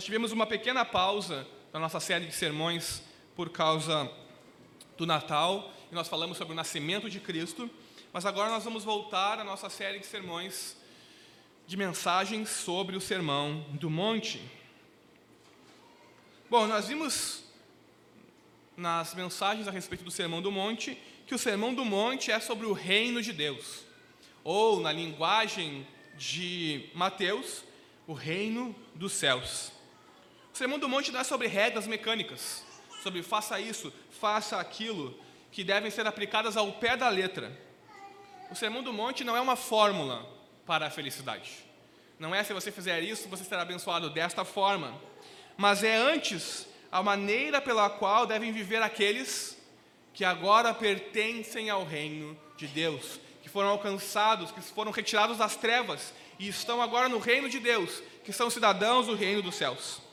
Nós tivemos uma pequena pausa na nossa série de sermões por causa do Natal, e nós falamos sobre o nascimento de Cristo, mas agora nós vamos voltar à nossa série de sermões de mensagens sobre o Sermão do Monte. Bom, nós vimos nas mensagens a respeito do Sermão do Monte que o Sermão do Monte é sobre o reino de Deus, ou na linguagem de Mateus, o reino dos céus. Sermão do Monte não é sobre regras mecânicas, sobre faça isso, faça aquilo, que devem ser aplicadas ao pé da letra. O Sermão do Monte não é uma fórmula para a felicidade. Não é se você fizer isso, você será abençoado desta forma. Mas é antes a maneira pela qual devem viver aqueles que agora pertencem ao reino de Deus, que foram alcançados, que foram retirados das trevas e estão agora no reino de Deus, que são cidadãos do reino dos céus.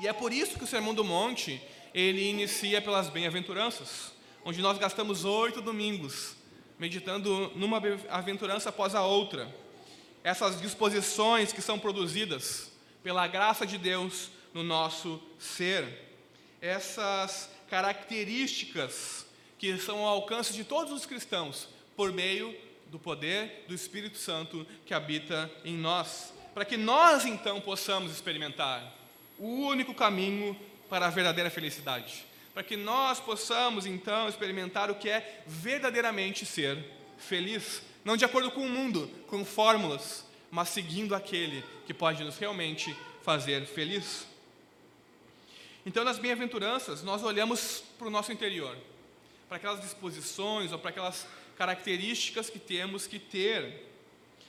E é por isso que o Sermão do Monte, ele inicia pelas bem-aventuranças, onde nós gastamos oito domingos meditando numa aventurança após a outra. Essas disposições que são produzidas pela graça de Deus no nosso ser. Essas características que são ao alcance de todos os cristãos por meio do poder do Espírito Santo que habita em nós, para que nós então possamos experimentar o único caminho para a verdadeira felicidade, para que nós possamos então experimentar o que é verdadeiramente ser feliz, não de acordo com o mundo, com fórmulas, mas seguindo aquele que pode nos realmente fazer feliz. Então, nas bem-aventuranças, nós olhamos para o nosso interior, para aquelas disposições ou para aquelas características que temos que ter,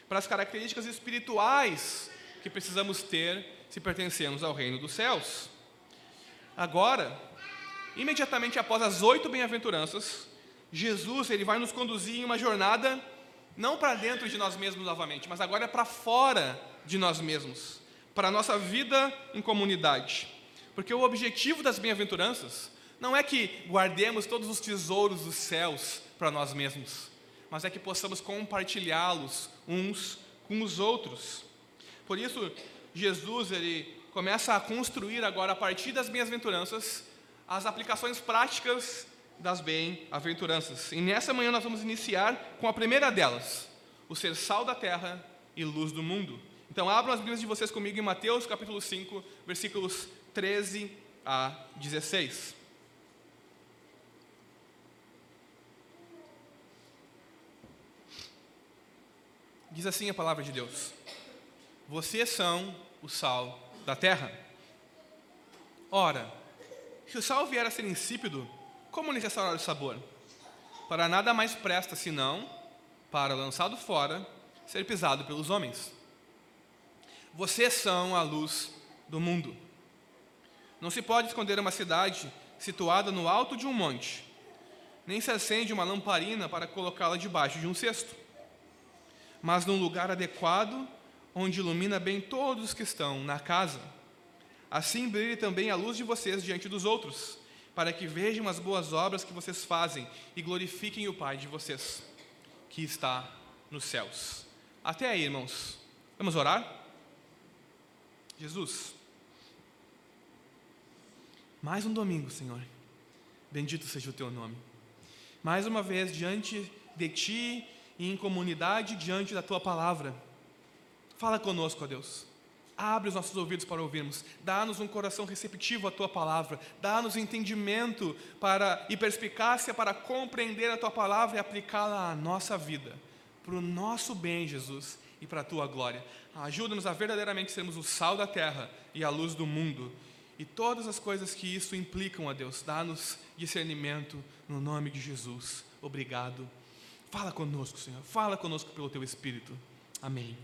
para as características espirituais que precisamos ter se pertencemos ao reino dos céus. Agora, imediatamente após as oito bem-aventuranças, Jesus ele vai nos conduzir em uma jornada não para dentro de nós mesmos novamente, mas agora para fora de nós mesmos, para a nossa vida em comunidade. Porque o objetivo das bem-aventuranças não é que guardemos todos os tesouros dos céus para nós mesmos, mas é que possamos compartilhá-los uns com os outros. Por isso, Jesus ele começa a construir agora, a partir das bem-aventuranças, as aplicações práticas das bem-aventuranças. E nessa manhã nós vamos iniciar com a primeira delas, o ser sal da terra e luz do mundo. Então abram as Bíblias de vocês comigo em Mateus capítulo 5, versículos 13 a 16. Diz assim a palavra de Deus: Vocês são o sal da terra. Ora, se o sal vier a ser insípido, como lhe restaurar o sabor? Para nada mais presta senão para, lançado fora, ser pisado pelos homens. Vocês são a luz do mundo. Não se pode esconder uma cidade situada no alto de um monte, nem se acende uma lamparina para colocá-la debaixo de um cesto, mas num lugar adequado, onde ilumina bem todos os que estão na casa. Assim brilhe também a luz de vocês diante dos outros, para que vejam as boas obras que vocês fazem e glorifiquem o Pai de vocês, que está nos céus. Até aí, irmãos. Vamos orar? Jesus, mais um domingo, Senhor. Bendito seja o teu nome. Mais uma vez diante de ti e em comunidade diante da tua palavra. Fala conosco, ó Deus. Abre os nossos ouvidos para ouvirmos. Dá-nos um coração receptivo à tua palavra. Dá-nos entendimento para e perspicácia para compreender a tua palavra e aplicá-la à nossa vida, para o nosso bem, Jesus, e para a tua glória. Ajuda-nos a verdadeiramente sermos o sal da terra e a luz do mundo e todas as coisas que isso implicam a Deus. Dá-nos discernimento no nome de Jesus. Obrigado. Fala conosco, Senhor. Fala conosco pelo teu Espírito. Amém.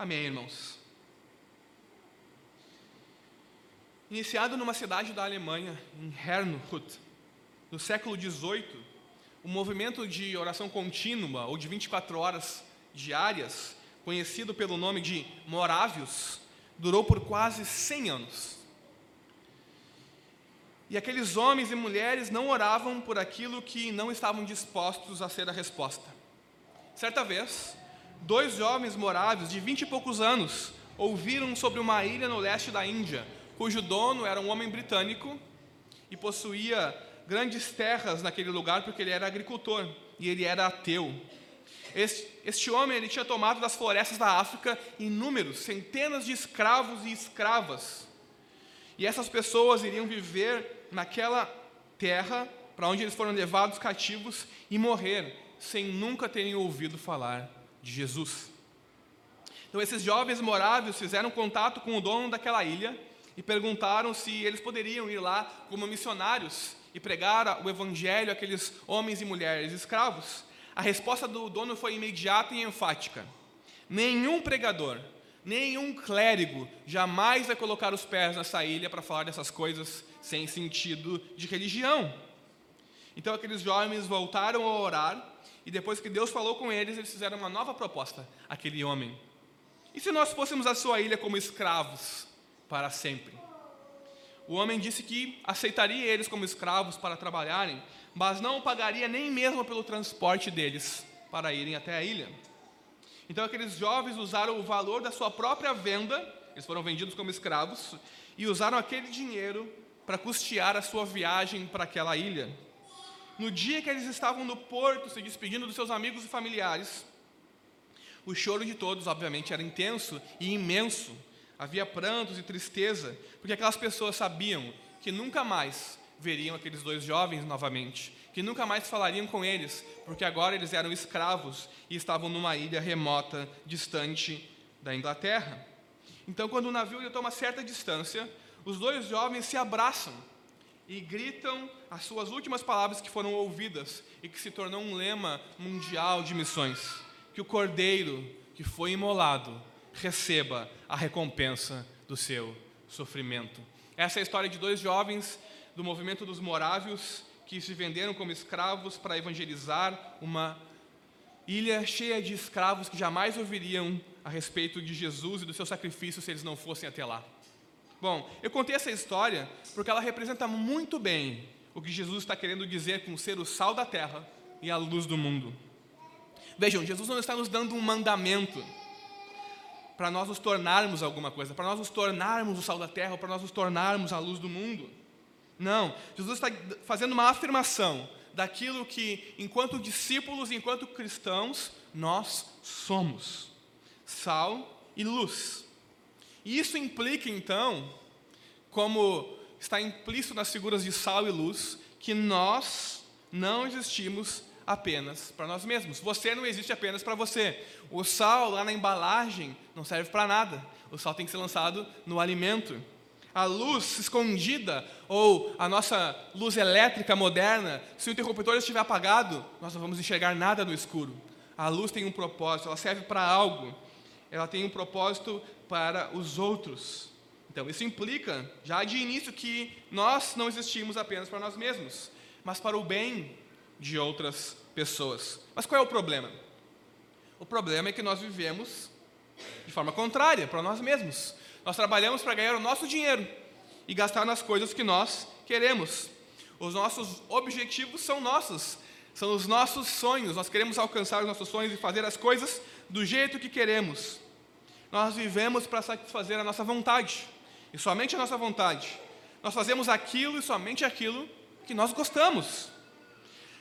Amém, irmãos. Iniciado numa cidade da Alemanha, em Herrnhut, no século XVIII, o movimento de oração contínua, ou de 24 horas diárias, conhecido pelo nome de Morávios, durou por quase 100 anos. E aqueles homens e mulheres não oravam por aquilo que não estavam dispostos a ser a resposta. Certa vez, dois jovens moráveis de vinte e poucos anos ouviram sobre uma ilha no leste da Índia, cujo dono era um homem britânico e possuía grandes terras naquele lugar porque ele era agricultor e ele era ateu. Este, este homem ele tinha tomado das florestas da África inúmeros, centenas de escravos e escravas. E essas pessoas iriam viver naquela terra para onde eles foram levados cativos e morrer sem nunca terem ouvido falar de Jesus. Então, esses jovens moráveis fizeram contato com o dono daquela ilha e perguntaram se eles poderiam ir lá como missionários e pregar o evangelho àqueles homens e mulheres escravos. A resposta do dono foi imediata e enfática: nenhum pregador, nenhum clérigo jamais vai colocar os pés nessa ilha para falar dessas coisas sem sentido de religião. Então aqueles jovens voltaram a orar e depois que Deus falou com eles, eles fizeram uma nova proposta àquele homem. E se nós fôssemos a sua ilha como escravos para sempre? O homem disse que aceitaria eles como escravos para trabalharem, mas não pagaria nem mesmo pelo transporte deles para irem até a ilha. Então aqueles jovens usaram o valor da sua própria venda, eles foram vendidos como escravos, e usaram aquele dinheiro para custear a sua viagem para aquela ilha. No dia que eles estavam no porto se despedindo dos seus amigos e familiares, o choro de todos, obviamente, era intenso e imenso. Havia prantos e tristeza, porque aquelas pessoas sabiam que nunca mais veriam aqueles dois jovens novamente, que nunca mais falariam com eles, porque agora eles eram escravos e estavam numa ilha remota, distante da Inglaterra. Então, quando o navio toma certa distância, os dois jovens se abraçam e gritam as suas últimas palavras que foram ouvidas e que se tornou um lema mundial de missões: que o cordeiro que foi imolado receba a recompensa do seu sofrimento. Essa é a história de dois jovens do movimento dos morávios que se venderam como escravos para evangelizar uma ilha cheia de escravos que jamais ouviriam a respeito de Jesus e do seu sacrifício se eles não fossem até lá. Bom, eu contei essa história porque ela representa muito bem o que Jesus está querendo dizer com ser o sal da terra e a luz do mundo. Vejam, Jesus não está nos dando um mandamento para nós nos tornarmos alguma coisa, para nós nos tornarmos o sal da terra, para nós nos tornarmos a luz do mundo. Não, Jesus está fazendo uma afirmação daquilo que, enquanto discípulos, enquanto cristãos, nós somos: sal e luz. Isso implica, então, como está implícito nas figuras de sal e luz, que nós não existimos apenas para nós mesmos. Você não existe apenas para você. O sal lá na embalagem não serve para nada. O sal tem que ser lançado no alimento. A luz escondida ou a nossa luz elétrica moderna, se o interruptor estiver apagado, nós não vamos enxergar nada no escuro. A luz tem um propósito, ela serve para algo. Ela tem um propósito para os outros. Então, isso implica, já de início, que nós não existimos apenas para nós mesmos, mas para o bem de outras pessoas. Mas qual é o problema? O problema é que nós vivemos de forma contrária, para nós mesmos. Nós trabalhamos para ganhar o nosso dinheiro e gastar nas coisas que nós queremos. Os nossos objetivos são nossos, são os nossos sonhos. Nós queremos alcançar os nossos sonhos e fazer as coisas do jeito que queremos. Nós vivemos para satisfazer a nossa vontade, e somente a nossa vontade. Nós fazemos aquilo e somente aquilo que nós gostamos.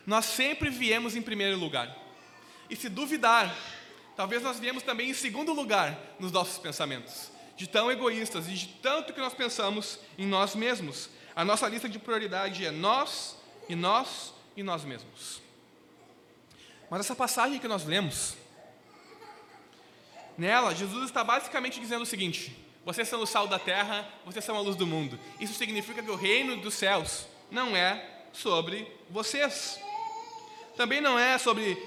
Nós sempre viemos em primeiro lugar. E se duvidar, talvez nós viemos também em segundo lugar nos nossos pensamentos. De tão egoístas e de tanto que nós pensamos em nós mesmos. A nossa lista de prioridade é nós, e nós, e nós mesmos. Mas essa passagem que nós lemos, Nela, Jesus está basicamente dizendo o seguinte: vocês são o sal da terra, vocês são a luz do mundo. Isso significa que o reino dos céus não é sobre vocês. Também não é sobre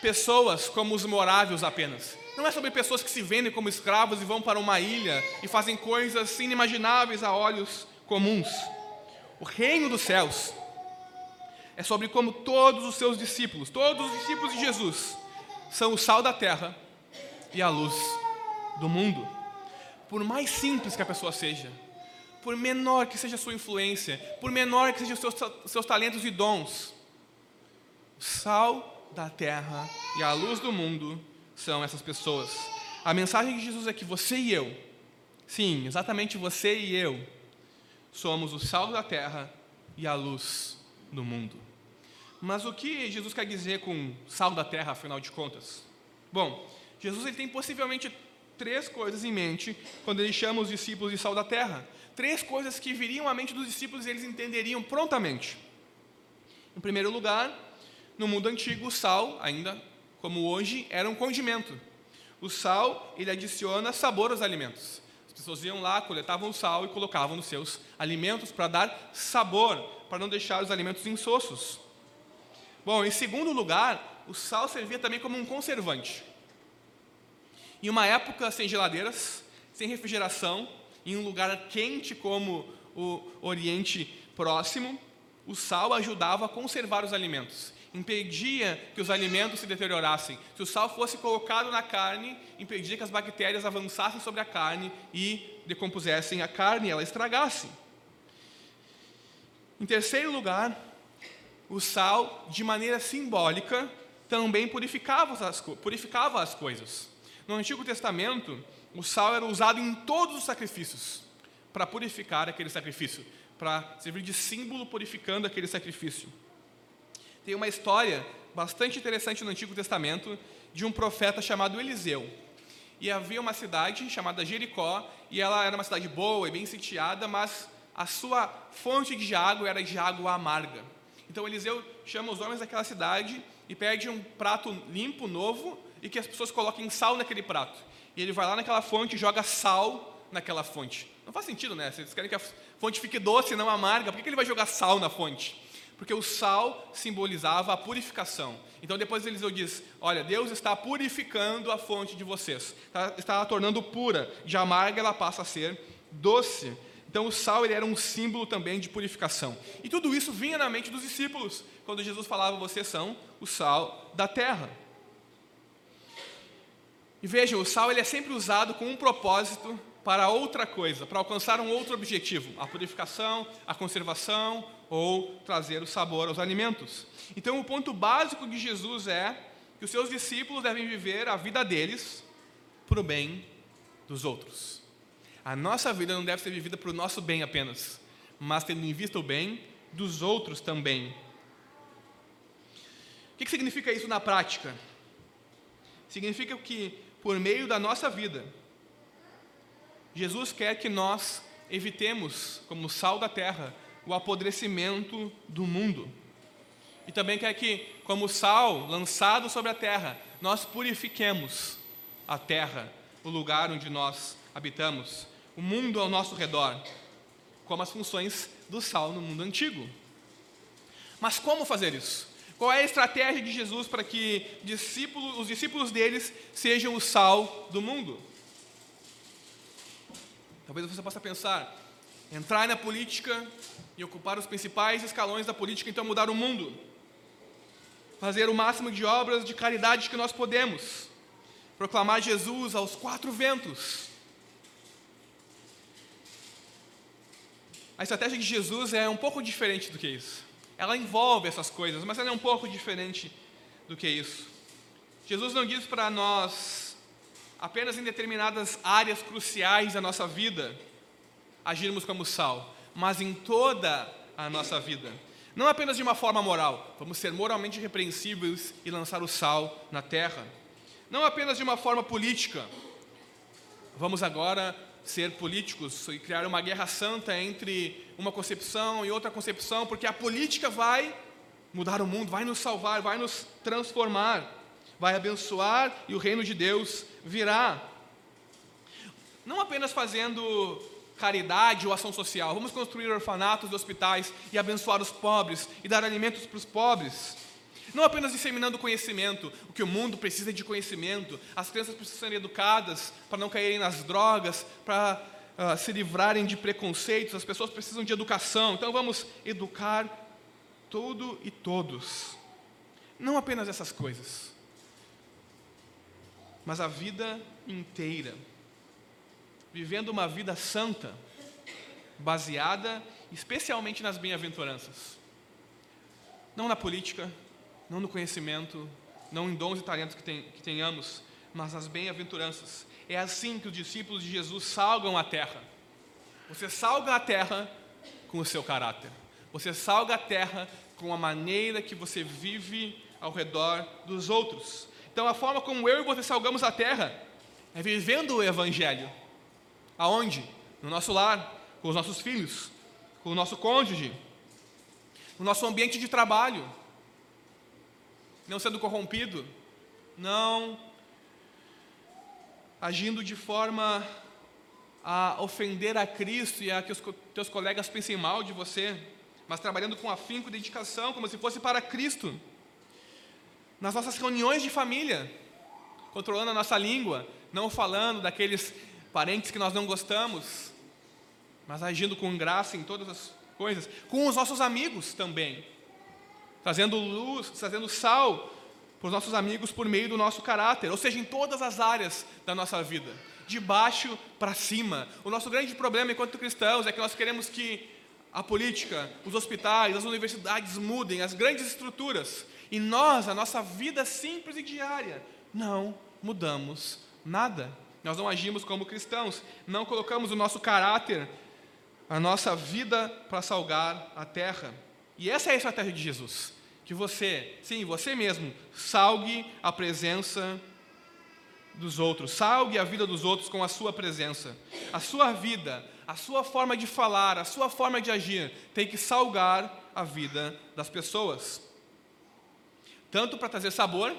pessoas como os moráveis apenas. Não é sobre pessoas que se vendem como escravos e vão para uma ilha e fazem coisas inimagináveis a olhos comuns. O reino dos céus é sobre como todos os seus discípulos, todos os discípulos de Jesus, são o sal da terra e a luz do mundo. Por mais simples que a pessoa seja, por menor que seja a sua influência, por menor que sejam os seus, seus talentos e dons, o sal da terra e a luz do mundo são essas pessoas. A mensagem de Jesus é que você e eu, sim, exatamente você e eu, somos o sal da terra e a luz do mundo. Mas o que Jesus quer dizer com sal da terra, afinal de contas? Bom, Jesus ele tem possivelmente três coisas em mente quando ele chama os discípulos de sal da terra. Três coisas que viriam à mente dos discípulos e eles entenderiam prontamente. Em primeiro lugar, no mundo antigo, o sal, ainda como hoje, era um condimento. O sal, ele adiciona sabor aos alimentos. As pessoas iam lá, coletavam o sal e colocavam nos seus alimentos para dar sabor, para não deixar os alimentos insossos. Bom, em segundo lugar, o sal servia também como um conservante. Em uma época sem geladeiras, sem refrigeração, em um lugar quente como o Oriente Próximo, o sal ajudava a conservar os alimentos, impedia que os alimentos se deteriorassem. Se o sal fosse colocado na carne, impedia que as bactérias avançassem sobre a carne e decompusessem a carne e ela estragasse. Em terceiro lugar, o sal, de maneira simbólica, também purificava as, purificava as coisas. No Antigo Testamento, o sal era usado em todos os sacrifícios para purificar aquele sacrifício, para servir de símbolo purificando aquele sacrifício. Tem uma história bastante interessante no Antigo Testamento de um profeta chamado Eliseu. E havia uma cidade chamada Jericó, e ela era uma cidade boa e bem sitiada, mas a sua fonte de água era de água amarga. Então Eliseu chama os homens daquela cidade e pede um prato limpo, novo, e que as pessoas coloquem sal naquele prato. E ele vai lá naquela fonte e joga sal naquela fonte. Não faz sentido, né? Eles querem que a fonte fique doce e não amarga, por que ele vai jogar sal na fonte? Porque o sal simbolizava a purificação. Então depois Eliseu diz: Olha, Deus está purificando a fonte de vocês, está, está a tornando pura. De amarga ela passa a ser doce. Então o sal ele era um símbolo também de purificação. E tudo isso vinha na mente dos discípulos quando Jesus falava: Vocês são o sal da terra. E vejam, o sal ele é sempre usado com um propósito para outra coisa, para alcançar um outro objetivo, a purificação, a conservação ou trazer o sabor aos alimentos. Então, o ponto básico de Jesus é que os seus discípulos devem viver a vida deles para o bem dos outros. A nossa vida não deve ser vivida para o nosso bem apenas, mas tendo em vista o bem dos outros também. O que significa isso na prática? Significa que por meio da nossa vida. Jesus quer que nós evitemos, como sal da terra, o apodrecimento do mundo. E também quer que, como sal lançado sobre a terra, nós purifiquemos a terra, o lugar onde nós habitamos, o mundo ao nosso redor, como as funções do sal no mundo antigo. Mas como fazer isso? Qual é a estratégia de Jesus para que discípulos, os discípulos deles sejam o sal do mundo? Talvez você possa pensar, entrar na política e ocupar os principais escalões da política, então mudar o mundo. Fazer o máximo de obras de caridade que nós podemos. Proclamar Jesus aos quatro ventos. A estratégia de Jesus é um pouco diferente do que isso. Ela envolve essas coisas, mas ela é um pouco diferente do que isso. Jesus não diz para nós, apenas em determinadas áreas cruciais da nossa vida, agirmos como sal, mas em toda a nossa vida. Não apenas de uma forma moral, vamos ser moralmente repreensíveis e lançar o sal na terra. Não apenas de uma forma política, vamos agora ser políticos e criar uma guerra santa entre uma concepção e outra concepção, porque a política vai mudar o mundo, vai nos salvar, vai nos transformar, vai abençoar e o reino de Deus virá. Não apenas fazendo caridade ou ação social, vamos construir orfanatos e hospitais e abençoar os pobres e dar alimentos para os pobres. Não apenas disseminando conhecimento, o que o mundo precisa de conhecimento, as crianças precisam ser educadas para não caírem nas drogas, para uh, se livrarem de preconceitos, as pessoas precisam de educação, então vamos educar tudo e todos. Não apenas essas coisas, mas a vida inteira, vivendo uma vida santa, baseada especialmente nas bem-aventuranças, não na política, não no conhecimento, não em dons e talentos que, tem, que tenhamos, mas nas bem-aventuranças. É assim que os discípulos de Jesus salgam a terra. Você salga a terra com o seu caráter. Você salga a terra com a maneira que você vive ao redor dos outros. Então, a forma como eu e você salgamos a terra é vivendo o Evangelho. Aonde? No nosso lar, com os nossos filhos, com o nosso cônjuge, no nosso ambiente de trabalho, não sendo corrompido, não. Agindo de forma a ofender a Cristo e a que os teus colegas pensem mal de você, mas trabalhando com afinco e dedicação, como se fosse para Cristo. Nas nossas reuniões de família, controlando a nossa língua, não falando daqueles parentes que nós não gostamos, mas agindo com graça em todas as coisas, com os nossos amigos também, trazendo luz, trazendo sal para os nossos amigos por meio do nosso caráter, ou seja, em todas as áreas da nossa vida, de baixo para cima. O nosso grande problema enquanto cristãos é que nós queremos que a política, os hospitais, as universidades mudem, as grandes estruturas, e nós, a nossa vida simples e diária, não mudamos nada. Nós não agimos como cristãos, não colocamos o nosso caráter, a nossa vida para salgar a terra. E essa é a estratégia de Jesus que você, sim, você mesmo, salgue a presença dos outros, salgue a vida dos outros com a sua presença. A sua vida, a sua forma de falar, a sua forma de agir tem que salgar a vida das pessoas. Tanto para trazer sabor,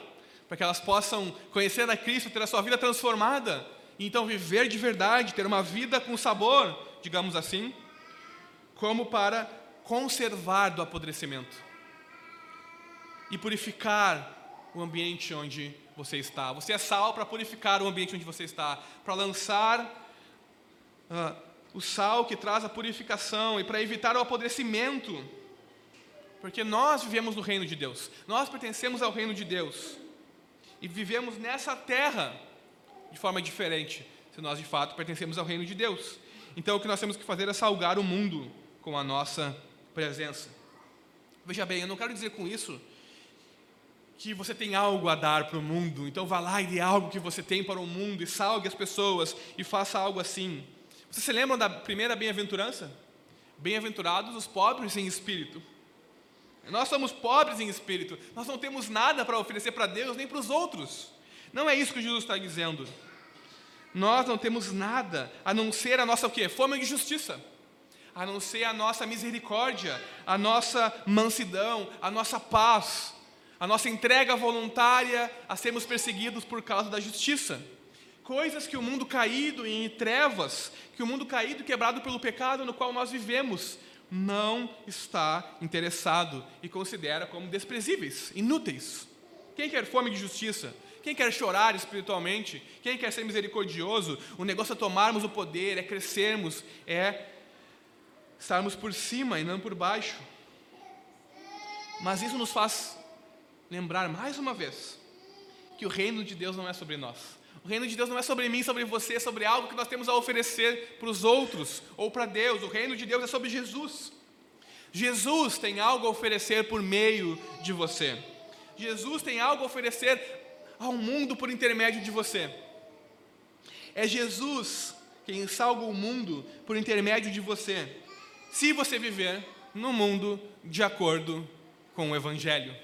para que elas possam conhecer a Cristo, ter a sua vida transformada, e então viver de verdade, ter uma vida com sabor, digamos assim, como para conservar do apodrecimento e purificar o ambiente onde você está. Você é sal para purificar o ambiente onde você está, para lançar uh, o sal que traz a purificação e para evitar o apodrecimento. Porque nós vivemos no reino de Deus, nós pertencemos ao reino de Deus e vivemos nessa terra de forma diferente, se nós de fato pertencemos ao reino de Deus. Então o que nós temos que fazer é salgar o mundo com a nossa presença. Veja bem, eu não quero dizer com isso que você tem algo a dar para o mundo, então vá lá e dê algo que você tem para o mundo e salgue as pessoas e faça algo assim. Você se lembra da primeira bem-aventurança? Bem-aventurados os pobres em espírito. Nós somos pobres em espírito, nós não temos nada para oferecer para Deus nem para os outros. Não é isso que Jesus está dizendo. Nós não temos nada a não ser a nossa o quê? Fome de justiça. A não ser a nossa misericórdia, a nossa mansidão, a nossa paz, a nossa entrega voluntária a sermos perseguidos por causa da justiça. Coisas que o mundo caído em trevas, que o mundo caído e quebrado pelo pecado no qual nós vivemos, não está interessado e considera como desprezíveis, inúteis. Quem quer fome de justiça? Quem quer chorar espiritualmente? Quem quer ser misericordioso? O negócio é tomarmos o poder, é crescermos, é estarmos por cima e não por baixo. Mas isso nos faz lembrar mais uma vez que o reino de Deus não é sobre nós. O reino de Deus não é sobre mim, sobre você, é sobre algo que nós temos a oferecer para os outros ou para Deus. O reino de Deus é sobre Jesus. Jesus tem algo a oferecer por meio de você. Jesus tem algo a oferecer ao mundo por intermédio de você. É Jesus quem salva o mundo por intermédio de você, se você viver no mundo de acordo com o Evangelho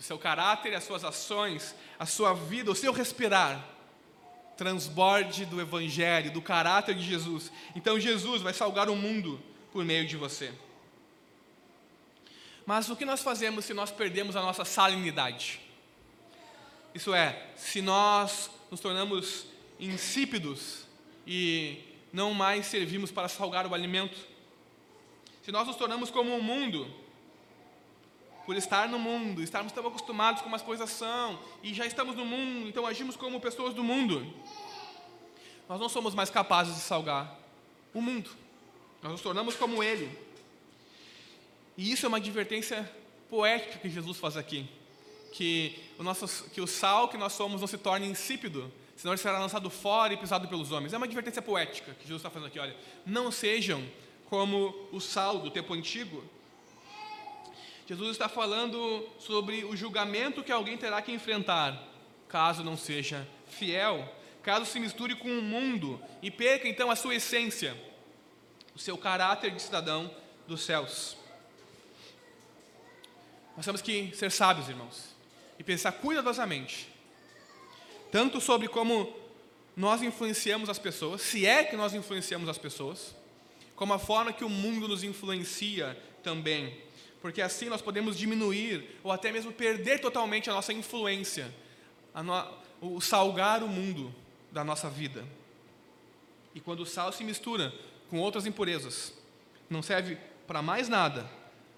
o seu caráter, as suas ações, a sua vida, o seu respirar transborde do Evangelho, do caráter de Jesus. Então Jesus vai salgar o mundo por meio de você. Mas o que nós fazemos se nós perdemos a nossa salinidade? Isso é, se nós nos tornamos insípidos e não mais servimos para salgar o alimento, se nós nos tornamos como o um mundo por estar no mundo, estarmos tão acostumados como as coisas são, e já estamos no mundo, então agimos como pessoas do mundo. Nós não somos mais capazes de salgar o mundo, nós nos tornamos como Ele. E isso é uma advertência poética que Jesus faz aqui, que o, nosso, que o sal que nós somos não se torne insípido, senão ele será lançado fora e pisado pelos homens. É uma advertência poética que Jesus está fazendo aqui, olha, não sejam como o sal do tempo antigo, Jesus está falando sobre o julgamento que alguém terá que enfrentar. caso não seja fiel, caso se misture com o mundo e perca então a sua essência, o seu caráter de cidadão dos céus. Nós temos que ser sábios, irmãos, e pensar cuidadosamente, tanto sobre como nós influenciamos as pessoas, se é que nós influenciamos as pessoas, como a forma que o mundo nos influencia também, porque assim nós podemos diminuir ou até mesmo perder totalmente a nossa influência, a no, o salgar o mundo da nossa vida. E quando o sal se mistura com outras impurezas, não serve para mais nada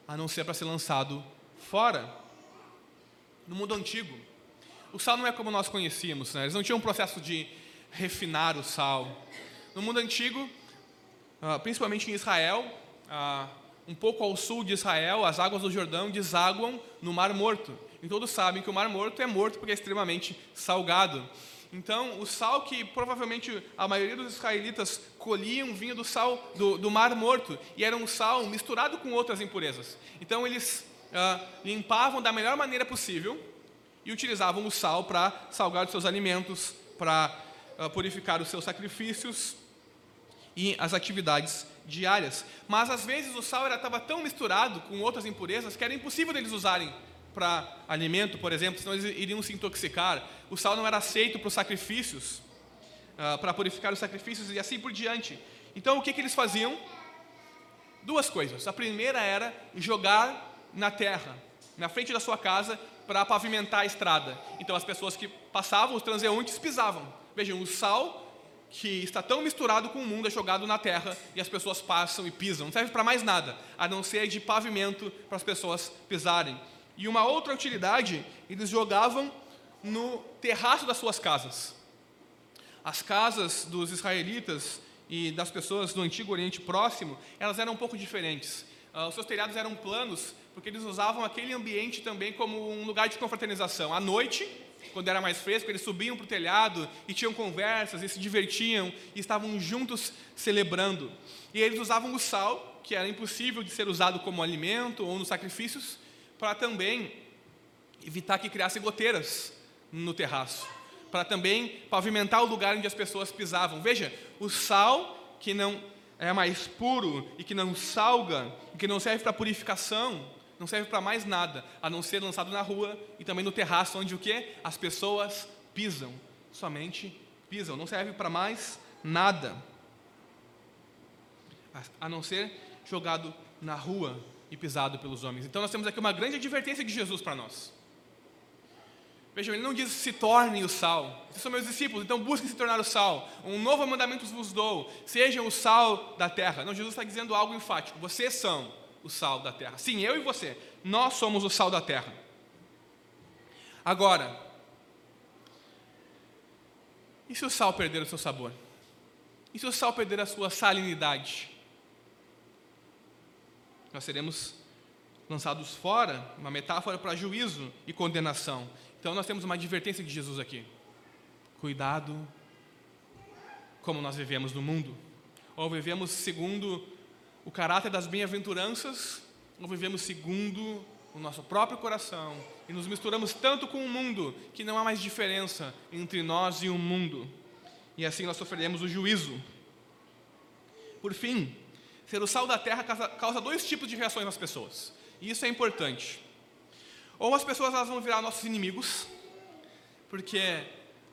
a não ser para ser lançado fora. No mundo antigo, o sal não é como nós conhecíamos, né? eles não tinham um processo de refinar o sal. No mundo antigo, principalmente em Israel, ah, um pouco ao sul de Israel, as águas do Jordão desaguam no Mar Morto. E todos sabem que o Mar Morto é morto porque é extremamente salgado. Então, o sal que provavelmente a maioria dos israelitas colhiam vinha do sal do, do Mar Morto e era um sal misturado com outras impurezas. Então, eles ah, limpavam da melhor maneira possível e utilizavam o sal para salgar os seus alimentos, para ah, purificar os seus sacrifícios e as atividades diárias. Mas às vezes o sal estava tão misturado com outras impurezas que era impossível deles usarem para alimento, por exemplo, senão eles iriam se intoxicar. O sal não era aceito para os sacrifícios, uh, para purificar os sacrifícios e assim por diante. Então, o que, que eles faziam? Duas coisas. A primeira era jogar na terra, na frente da sua casa, para pavimentar a estrada. Então, as pessoas que passavam, os transeuntes, pisavam. Vejam, o sal que está tão misturado com o mundo é jogado na terra e as pessoas passam e pisam. Não serve para mais nada, a não ser de pavimento para as pessoas pisarem. E uma outra utilidade, eles jogavam no terraço das suas casas. As casas dos israelitas e das pessoas do Antigo Oriente Próximo, elas eram um pouco diferentes. Uh, os seus telhados eram planos, porque eles usavam aquele ambiente também como um lugar de confraternização. À noite, quando era mais fresco, eles subiam para o telhado e tinham conversas e se divertiam e estavam juntos celebrando. E eles usavam o sal, que era impossível de ser usado como alimento ou nos sacrifícios, para também evitar que criasse goteiras no terraço, para também pavimentar o lugar onde as pessoas pisavam. Veja, o sal que não é mais puro e que não salga, e que não serve para purificação, não serve para mais nada, a não ser lançado na rua e também no terraço, onde o que? As pessoas pisam, somente pisam, não serve para mais nada, a não ser jogado na rua e pisado pelos homens. Então nós temos aqui uma grande advertência de Jesus para nós. Vejam, ele não diz se tornem o sal. Vocês são meus discípulos, então busquem se tornar o sal. Um novo mandamento vos dou: sejam o sal da terra. Não, Jesus está dizendo algo enfático. Vocês são o sal da terra. Sim, eu e você, nós somos o sal da terra. Agora, e se o sal perder o seu sabor? E se o sal perder a sua salinidade? nós seremos lançados fora, uma metáfora para juízo e condenação. Então nós temos uma advertência de Jesus aqui. Cuidado como nós vivemos no mundo. Ou vivemos segundo o caráter das bem-aventuranças, ou vivemos segundo o nosso próprio coração e nos misturamos tanto com o mundo que não há mais diferença entre nós e o mundo. E assim nós sofreremos o juízo. Por fim, Ser o sal da terra causa dois tipos de reações nas pessoas. E isso é importante. Ou as pessoas elas vão virar nossos inimigos, porque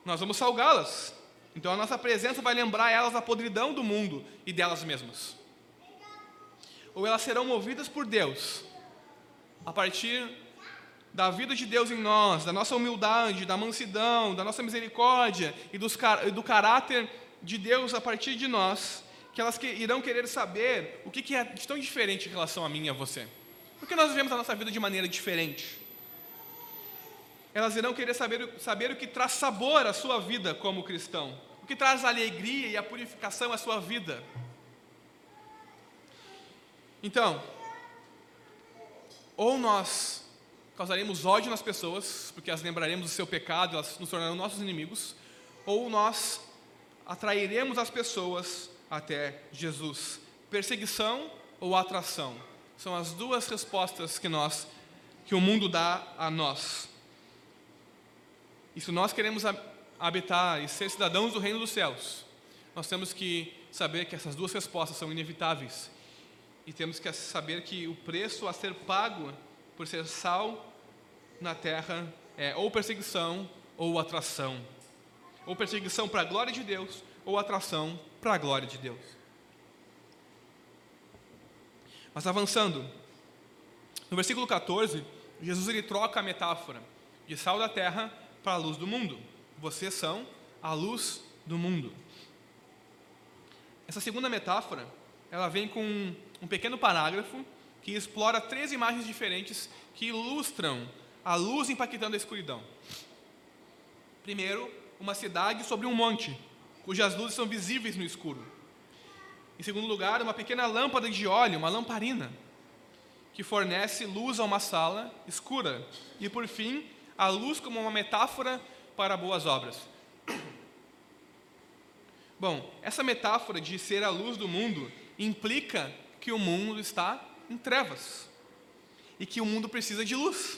nós vamos salgá-las. Então a nossa presença vai lembrar elas da podridão do mundo e delas mesmas. Ou elas serão movidas por Deus, a partir da vida de Deus em nós, da nossa humildade, da mansidão, da nossa misericórdia e do caráter de Deus a partir de nós, que elas que irão querer saber o que, que é de tão diferente em relação a mim e a você. Porque nós vivemos a nossa vida de maneira diferente. Elas irão querer saber, saber o que traz sabor à sua vida como cristão, o que traz a alegria e a purificação à sua vida. Então, ou nós causaremos ódio nas pessoas, porque as lembraremos do seu pecado, elas nos tornarão nossos inimigos, ou nós atrairemos as pessoas até Jesus. Perseguição ou atração? São as duas respostas que nós que o mundo dá a nós. E se nós queremos habitar e ser cidadãos do reino dos céus, nós temos que saber que essas duas respostas são inevitáveis. E temos que saber que o preço a ser pago por ser sal na terra é ou perseguição ou atração. Ou perseguição para a glória de Deus, ou atração para a glória de Deus. Mas avançando, no versículo 14, Jesus ele troca a metáfora de sal da terra para a luz do mundo. Vocês são a luz do mundo. Essa segunda metáfora, ela vem com um pequeno parágrafo que explora três imagens diferentes que ilustram a luz impactando a escuridão. Primeiro, uma cidade sobre um monte, cujas luzes são visíveis no escuro. Em segundo lugar, uma pequena lâmpada de óleo, uma lamparina, que fornece luz a uma sala escura. E por fim, a luz como uma metáfora para boas obras. Bom, essa metáfora de ser a luz do mundo implica que o mundo está em trevas e que o mundo precisa de luz.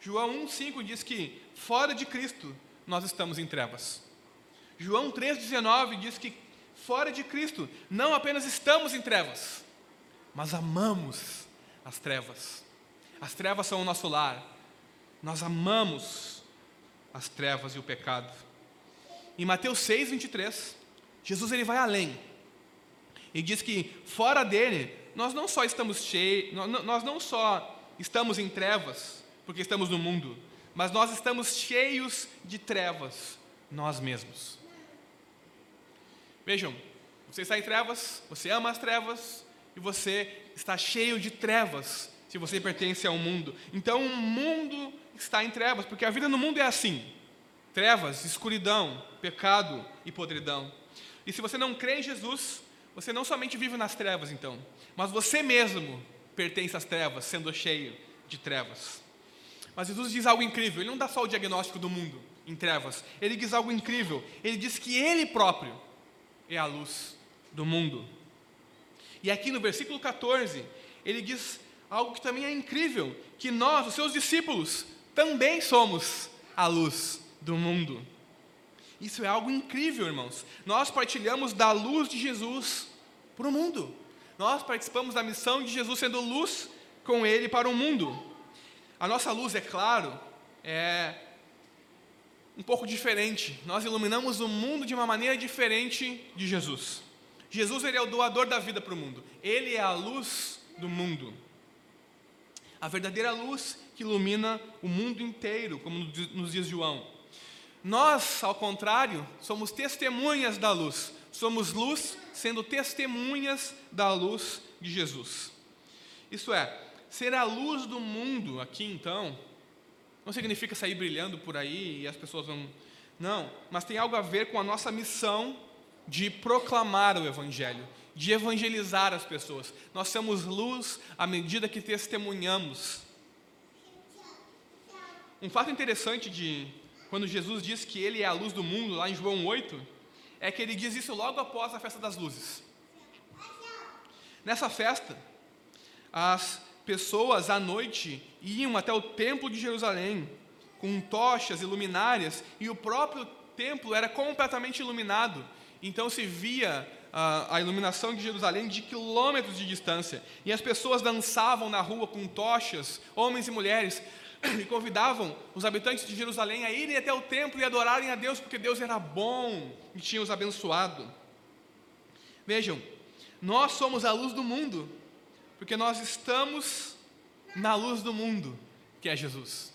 João 1,5 diz que fora de Cristo nós estamos em trevas. João 3,19 diz que fora de Cristo não apenas estamos em trevas, mas amamos as trevas. As trevas são o nosso lar. Nós amamos as trevas e o pecado. Em Mateus 6, 23, Jesus ele vai além e diz que fora dele nós não só estamos cheios, nós não só estamos em trevas porque estamos no mundo, mas nós estamos cheios de trevas nós mesmos. Vejam, você está em trevas, você ama as trevas e você está cheio de trevas se você pertence a um mundo. Então o mundo está em trevas, porque a vida no mundo é assim: trevas, escuridão, pecado e podridão. E se você não crê em Jesus, você não somente vive nas trevas, então, mas você mesmo pertence às trevas, sendo cheio de trevas. Mas Jesus diz algo incrível, ele não dá só o diagnóstico do mundo em trevas, ele diz algo incrível, ele diz que ele próprio é a luz do mundo. E aqui no versículo 14, ele diz algo que também é incrível, que nós, os seus discípulos, também somos a luz do mundo. Isso é algo incrível, irmãos. Nós partilhamos da luz de Jesus para o mundo. Nós participamos da missão de Jesus sendo luz com Ele para o mundo. A nossa luz, é claro, é um pouco diferente. Nós iluminamos o mundo de uma maneira diferente de Jesus. Jesus ele é o doador da vida para o mundo. Ele é a luz do mundo. A verdadeira luz que ilumina o mundo inteiro, como nos diz João. Nós, ao contrário, somos testemunhas da luz. Somos luz sendo testemunhas da luz de Jesus. Isso é, ser a luz do mundo aqui então, não significa sair brilhando por aí e as pessoas vão. Não, mas tem algo a ver com a nossa missão de proclamar o Evangelho, de evangelizar as pessoas. Nós somos luz à medida que testemunhamos. Um fato interessante de quando Jesus diz que ele é a luz do mundo, lá em João 8, é que ele diz isso logo após a festa das luzes. Nessa festa, as pessoas à noite iam até o templo de Jerusalém com tochas e luminárias, e o próprio templo era completamente iluminado. Então se via a, a, iluminação de Jerusalém de quilômetros de distância. E as pessoas dançavam na rua com tochas, homens e mulheres, e convidavam os habitantes de Jerusalém a irem até o templo e adorarem a Deus, porque Deus era bom e tinha os abençoado. Vejam, nós somos a luz do mundo, porque nós estamos na luz do mundo, que é Jesus,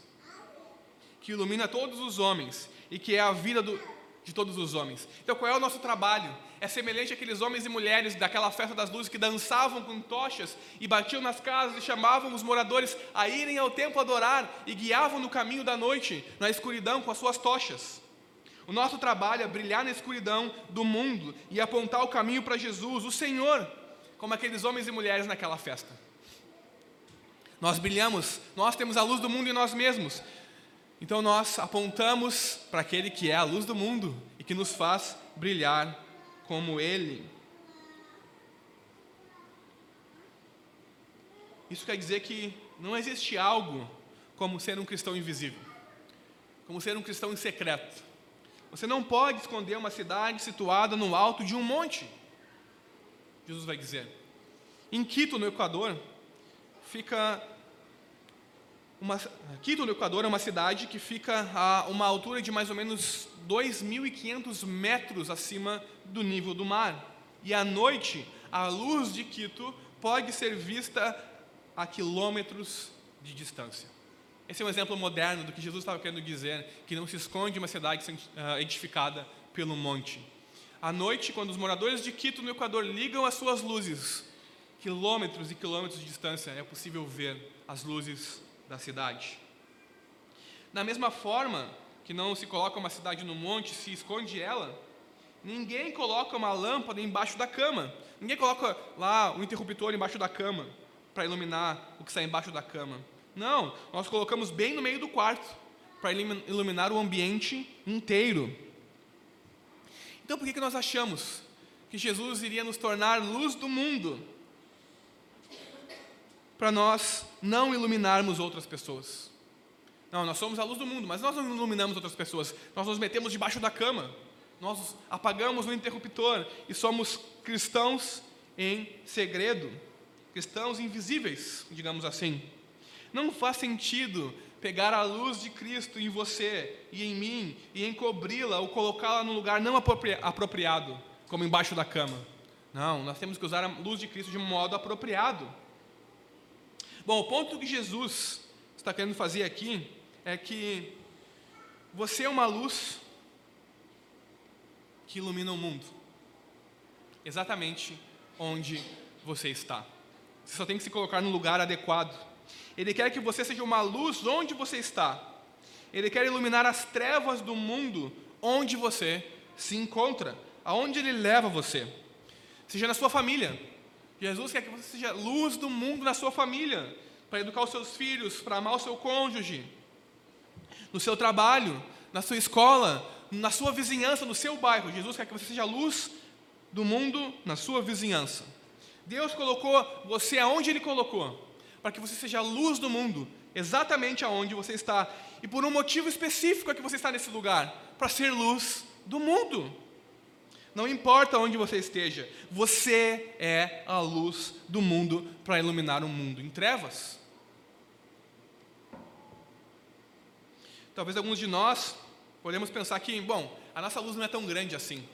que ilumina todos os homens e que é a vida do, de todos os homens. Então, qual é o nosso trabalho? É semelhante àqueles homens e mulheres daquela festa das luzes que dançavam com tochas e batiam nas casas e chamavam os moradores a irem ao templo adorar e guiavam no caminho da noite, na escuridão, com as suas tochas. O nosso trabalho é brilhar na escuridão do mundo e apontar o caminho para Jesus, o Senhor, como aqueles homens e mulheres naquela festa. Nós brilhamos, nós temos a luz do mundo em nós mesmos, então nós apontamos para aquele que é a luz do mundo e que nos faz brilhar como ele. Isso quer dizer que não existe algo como ser um cristão invisível. como ser um cristão em secreto. Você não pode esconder uma cidade situada no alto de um monte. Jesus vai dizer. Em Quito, no Equador, fica uma, Quito, no Equador, é uma cidade que fica a uma altura de mais ou menos 2.500 metros acima do nível do mar. E à noite, a luz de Quito pode ser vista a quilômetros de distância. Esse é um exemplo moderno do que Jesus estava querendo dizer, que não se esconde uma cidade ah, edificada pelo monte. À noite, quando os moradores de Quito, no Equador, ligam as suas luzes, quilômetros e quilômetros de distância, é possível ver as luzes da cidade. Da mesma forma que não se coloca uma cidade no monte, se esconde ela, ninguém coloca uma lâmpada embaixo da cama. Ninguém coloca lá o interruptor embaixo da cama para iluminar o que está embaixo da cama. Não, nós colocamos bem no meio do quarto para iluminar o ambiente inteiro. Então, por que, que nós achamos que Jesus iria nos tornar luz do mundo? Para nós não iluminarmos outras pessoas. Não, nós somos a luz do mundo, mas nós não iluminamos outras pessoas. Nós nos metemos debaixo da cama. Nós apagamos o interruptor e somos cristãos em segredo, cristãos invisíveis, digamos assim. Não faz sentido pegar a luz de Cristo em você e em mim e encobri-la ou colocá-la num lugar não apropriado, como embaixo da cama. Não, nós temos que usar a luz de Cristo de modo apropriado. Bom, o ponto que Jesus está querendo fazer aqui é que você é uma luz que ilumina o mundo, exatamente onde você está. Você só tem que se colocar no lugar adequado. Ele quer que você seja uma luz onde você está. Ele quer iluminar as trevas do mundo onde você se encontra, aonde ele leva você. Seja na sua família. Jesus quer que você seja luz do mundo na sua família, para educar os seus filhos, para amar o seu cônjuge, no seu trabalho, na sua escola, na sua vizinhança, no seu bairro. Jesus quer que você seja luz do mundo na sua vizinhança. Deus colocou você aonde Ele colocou para que você seja luz do mundo, exatamente aonde você está. E por um motivo específico é que você está nesse lugar para ser luz do mundo. Não importa onde você esteja, você é a luz do mundo para iluminar um mundo em trevas. Talvez alguns de nós podemos pensar que, bom, a nossa luz não é tão grande assim.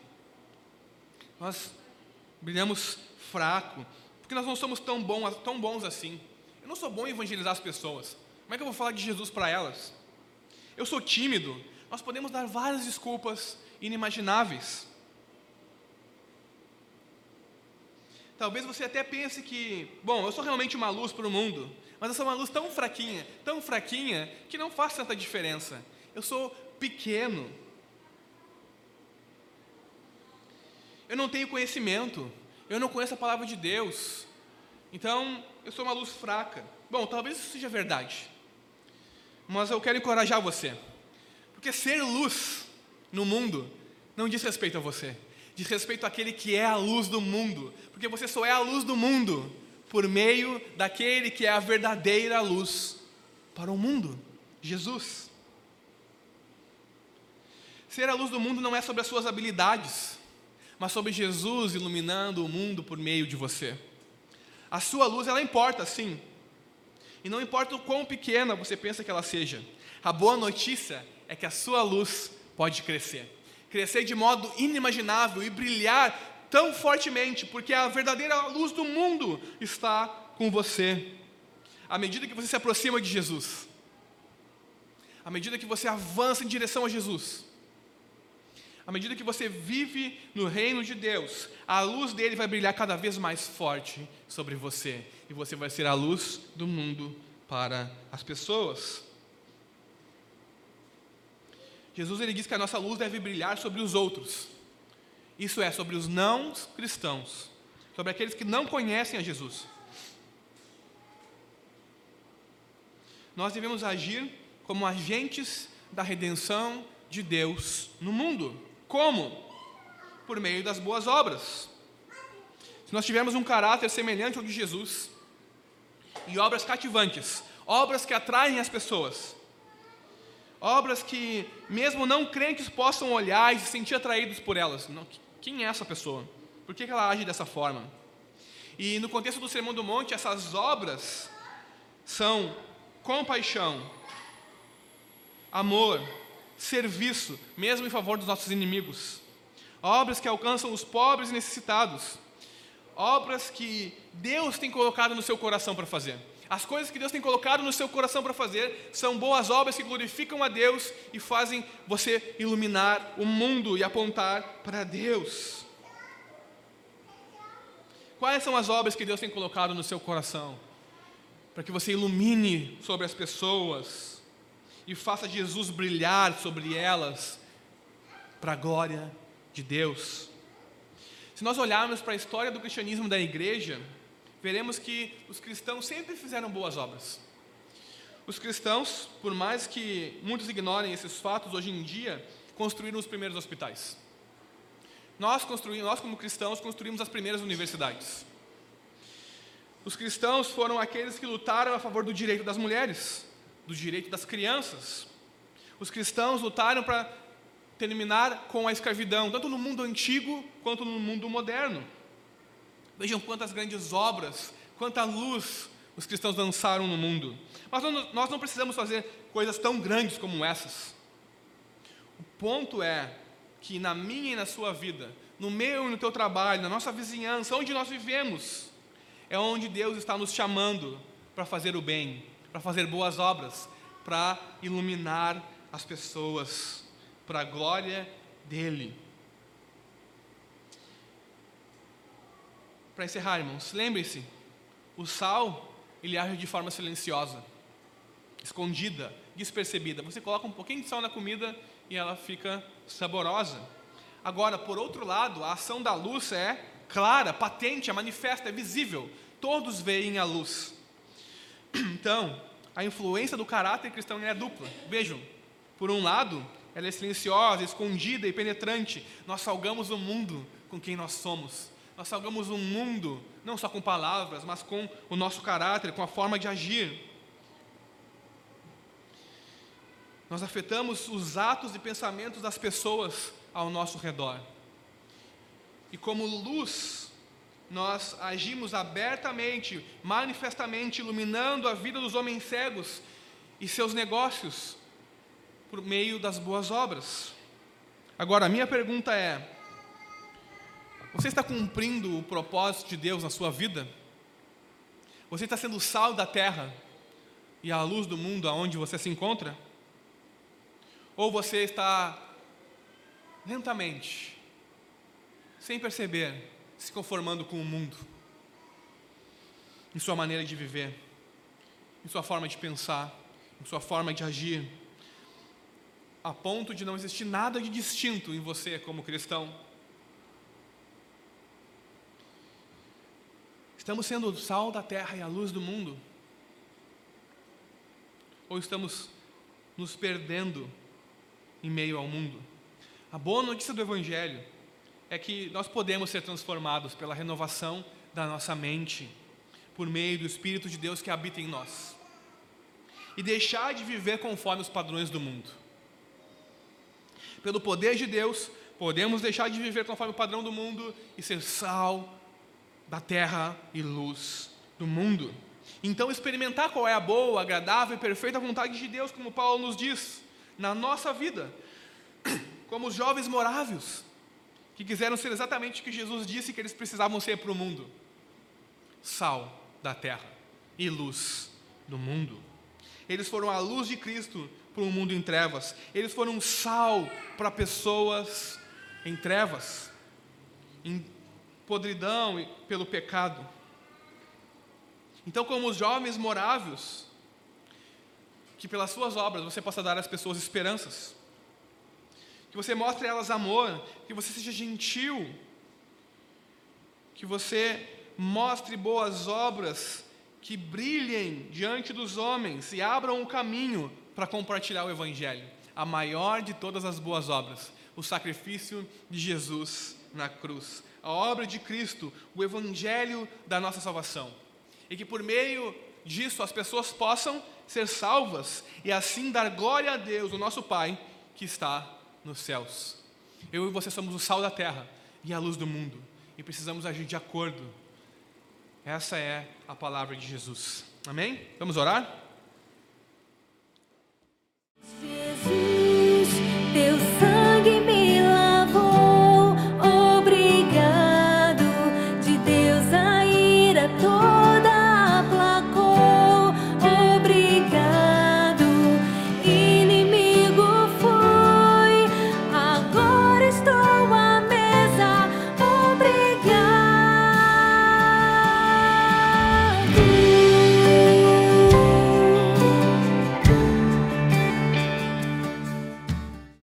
Nós brilhamos fraco, porque nós não somos tão tão bons assim. Eu não sou bom em evangelizar as pessoas. Como é que eu vou falar de Jesus para elas? Eu sou tímido. Nós podemos dar várias desculpas inimagináveis. Talvez você até pense que, bom, eu sou realmente uma luz para o mundo, mas eu sou uma luz tão fraquinha, tão fraquinha, que não faz tanta diferença. Eu sou pequeno. Eu não tenho conhecimento. Eu não conheço a palavra de Deus. Então, eu sou uma luz fraca. Bom, talvez isso seja verdade. Mas eu quero encorajar você. Porque ser luz no mundo não diz respeito a você. Diz respeito àquele que é a luz do mundo. Porque você só é a luz do mundo por meio daquele que é a verdadeira luz para o mundo Jesus. Ser a luz do mundo não é sobre as suas habilidades, mas sobre Jesus iluminando o mundo por meio de você. A sua luz, ela importa, sim. E não importa o quão pequena você pensa que ela seja. A boa notícia é que a sua luz pode crescer. Crescer de modo inimaginável e brilhar tão fortemente, porque a verdadeira luz do mundo está com você. À medida que você se aproxima de Jesus, à medida que você avança em direção a Jesus, à medida que você vive no reino de Deus, a luz dele vai brilhar cada vez mais forte sobre você, e você vai ser a luz do mundo para as pessoas. Jesus ele diz que a nossa luz deve brilhar sobre os outros. Isso é sobre os não cristãos, sobre aqueles que não conhecem a Jesus. Nós devemos agir como agentes da redenção de Deus no mundo. Como? Por meio das boas obras. Se nós tivermos um caráter semelhante ao de Jesus, e obras cativantes, obras que atraem as pessoas, Obras que, mesmo não crentes, possam olhar e se sentir atraídos por elas. Não, quem é essa pessoa? Por que ela age dessa forma? E no contexto do Sermão do Monte, essas obras são compaixão, amor, serviço, mesmo em favor dos nossos inimigos. Obras que alcançam os pobres e necessitados. Obras que Deus tem colocado no seu coração para fazer. As coisas que Deus tem colocado no seu coração para fazer são boas obras que glorificam a Deus e fazem você iluminar o mundo e apontar para Deus. Quais são as obras que Deus tem colocado no seu coração? Para que você ilumine sobre as pessoas e faça Jesus brilhar sobre elas para a glória de Deus. Se nós olharmos para a história do cristianismo da igreja, veremos que os cristãos sempre fizeram boas obras. Os cristãos, por mais que muitos ignorem esses fatos, hoje em dia, construíram os primeiros hospitais. Nós, construímos, nós como cristãos, construímos as primeiras universidades. Os cristãos foram aqueles que lutaram a favor do direito das mulheres, do direito das crianças. Os cristãos lutaram para terminar com a escravidão, tanto no mundo antigo quanto no mundo moderno. Vejam quantas grandes obras, quanta luz os cristãos lançaram no mundo. Mas nós não precisamos fazer coisas tão grandes como essas. O ponto é que na minha e na sua vida, no meu e no teu trabalho, na nossa vizinhança, onde nós vivemos, é onde Deus está nos chamando para fazer o bem, para fazer boas obras, para iluminar as pessoas, para a glória dEle. Para encerrar, irmãos, lembre-se, o sal, ele age de forma silenciosa, escondida, despercebida. Você coloca um pouquinho de sal na comida e ela fica saborosa. Agora, por outro lado, a ação da luz é clara, patente, é manifesta, é visível. Todos veem a luz. Então, a influência do caráter cristão é dupla. Vejam, por um lado, ela é silenciosa, escondida e penetrante. Nós salgamos o mundo com quem nós somos. Nós salgamos o mundo não só com palavras, mas com o nosso caráter, com a forma de agir. Nós afetamos os atos e pensamentos das pessoas ao nosso redor. E como luz, nós agimos abertamente, manifestamente, iluminando a vida dos homens cegos e seus negócios por meio das boas obras. Agora, a minha pergunta é: você está cumprindo o propósito de Deus na sua vida? Você está sendo sal da terra e a luz do mundo aonde você se encontra? Ou você está lentamente, sem perceber, se conformando com o mundo, em sua maneira de viver, em sua forma de pensar, em sua forma de agir, a ponto de não existir nada de distinto em você como cristão? Estamos sendo o sal da terra e a luz do mundo? Ou estamos nos perdendo em meio ao mundo? A boa notícia do Evangelho é que nós podemos ser transformados pela renovação da nossa mente, por meio do Espírito de Deus que habita em nós, e deixar de viver conforme os padrões do mundo. Pelo poder de Deus, podemos deixar de viver conforme o padrão do mundo e ser sal da terra e luz do mundo. Então, experimentar qual é a boa, agradável e perfeita vontade de Deus, como Paulo nos diz, na nossa vida, como os jovens morávios, que quiseram ser exatamente o que Jesus disse que eles precisavam ser para o mundo: sal da terra e luz do mundo. Eles foram a luz de Cristo para um mundo em trevas, eles foram sal para pessoas em trevas, podridão pelo pecado. Então, como os jovens morávios, que pelas suas obras você possa dar às pessoas esperanças, que você mostre a elas amor, que você seja gentil, que você mostre boas obras que brilhem diante dos homens e abram um caminho para compartilhar o Evangelho, a maior de todas as boas obras, o sacrifício de Jesus na cruz a obra de Cristo, o evangelho da nossa salvação. E que por meio disso as pessoas possam ser salvas e assim dar glória a Deus, o nosso Pai, que está nos céus. Eu e você somos o sal da terra e a luz do mundo e precisamos agir de acordo. Essa é a palavra de Jesus. Amém? Vamos orar? Jesus, teu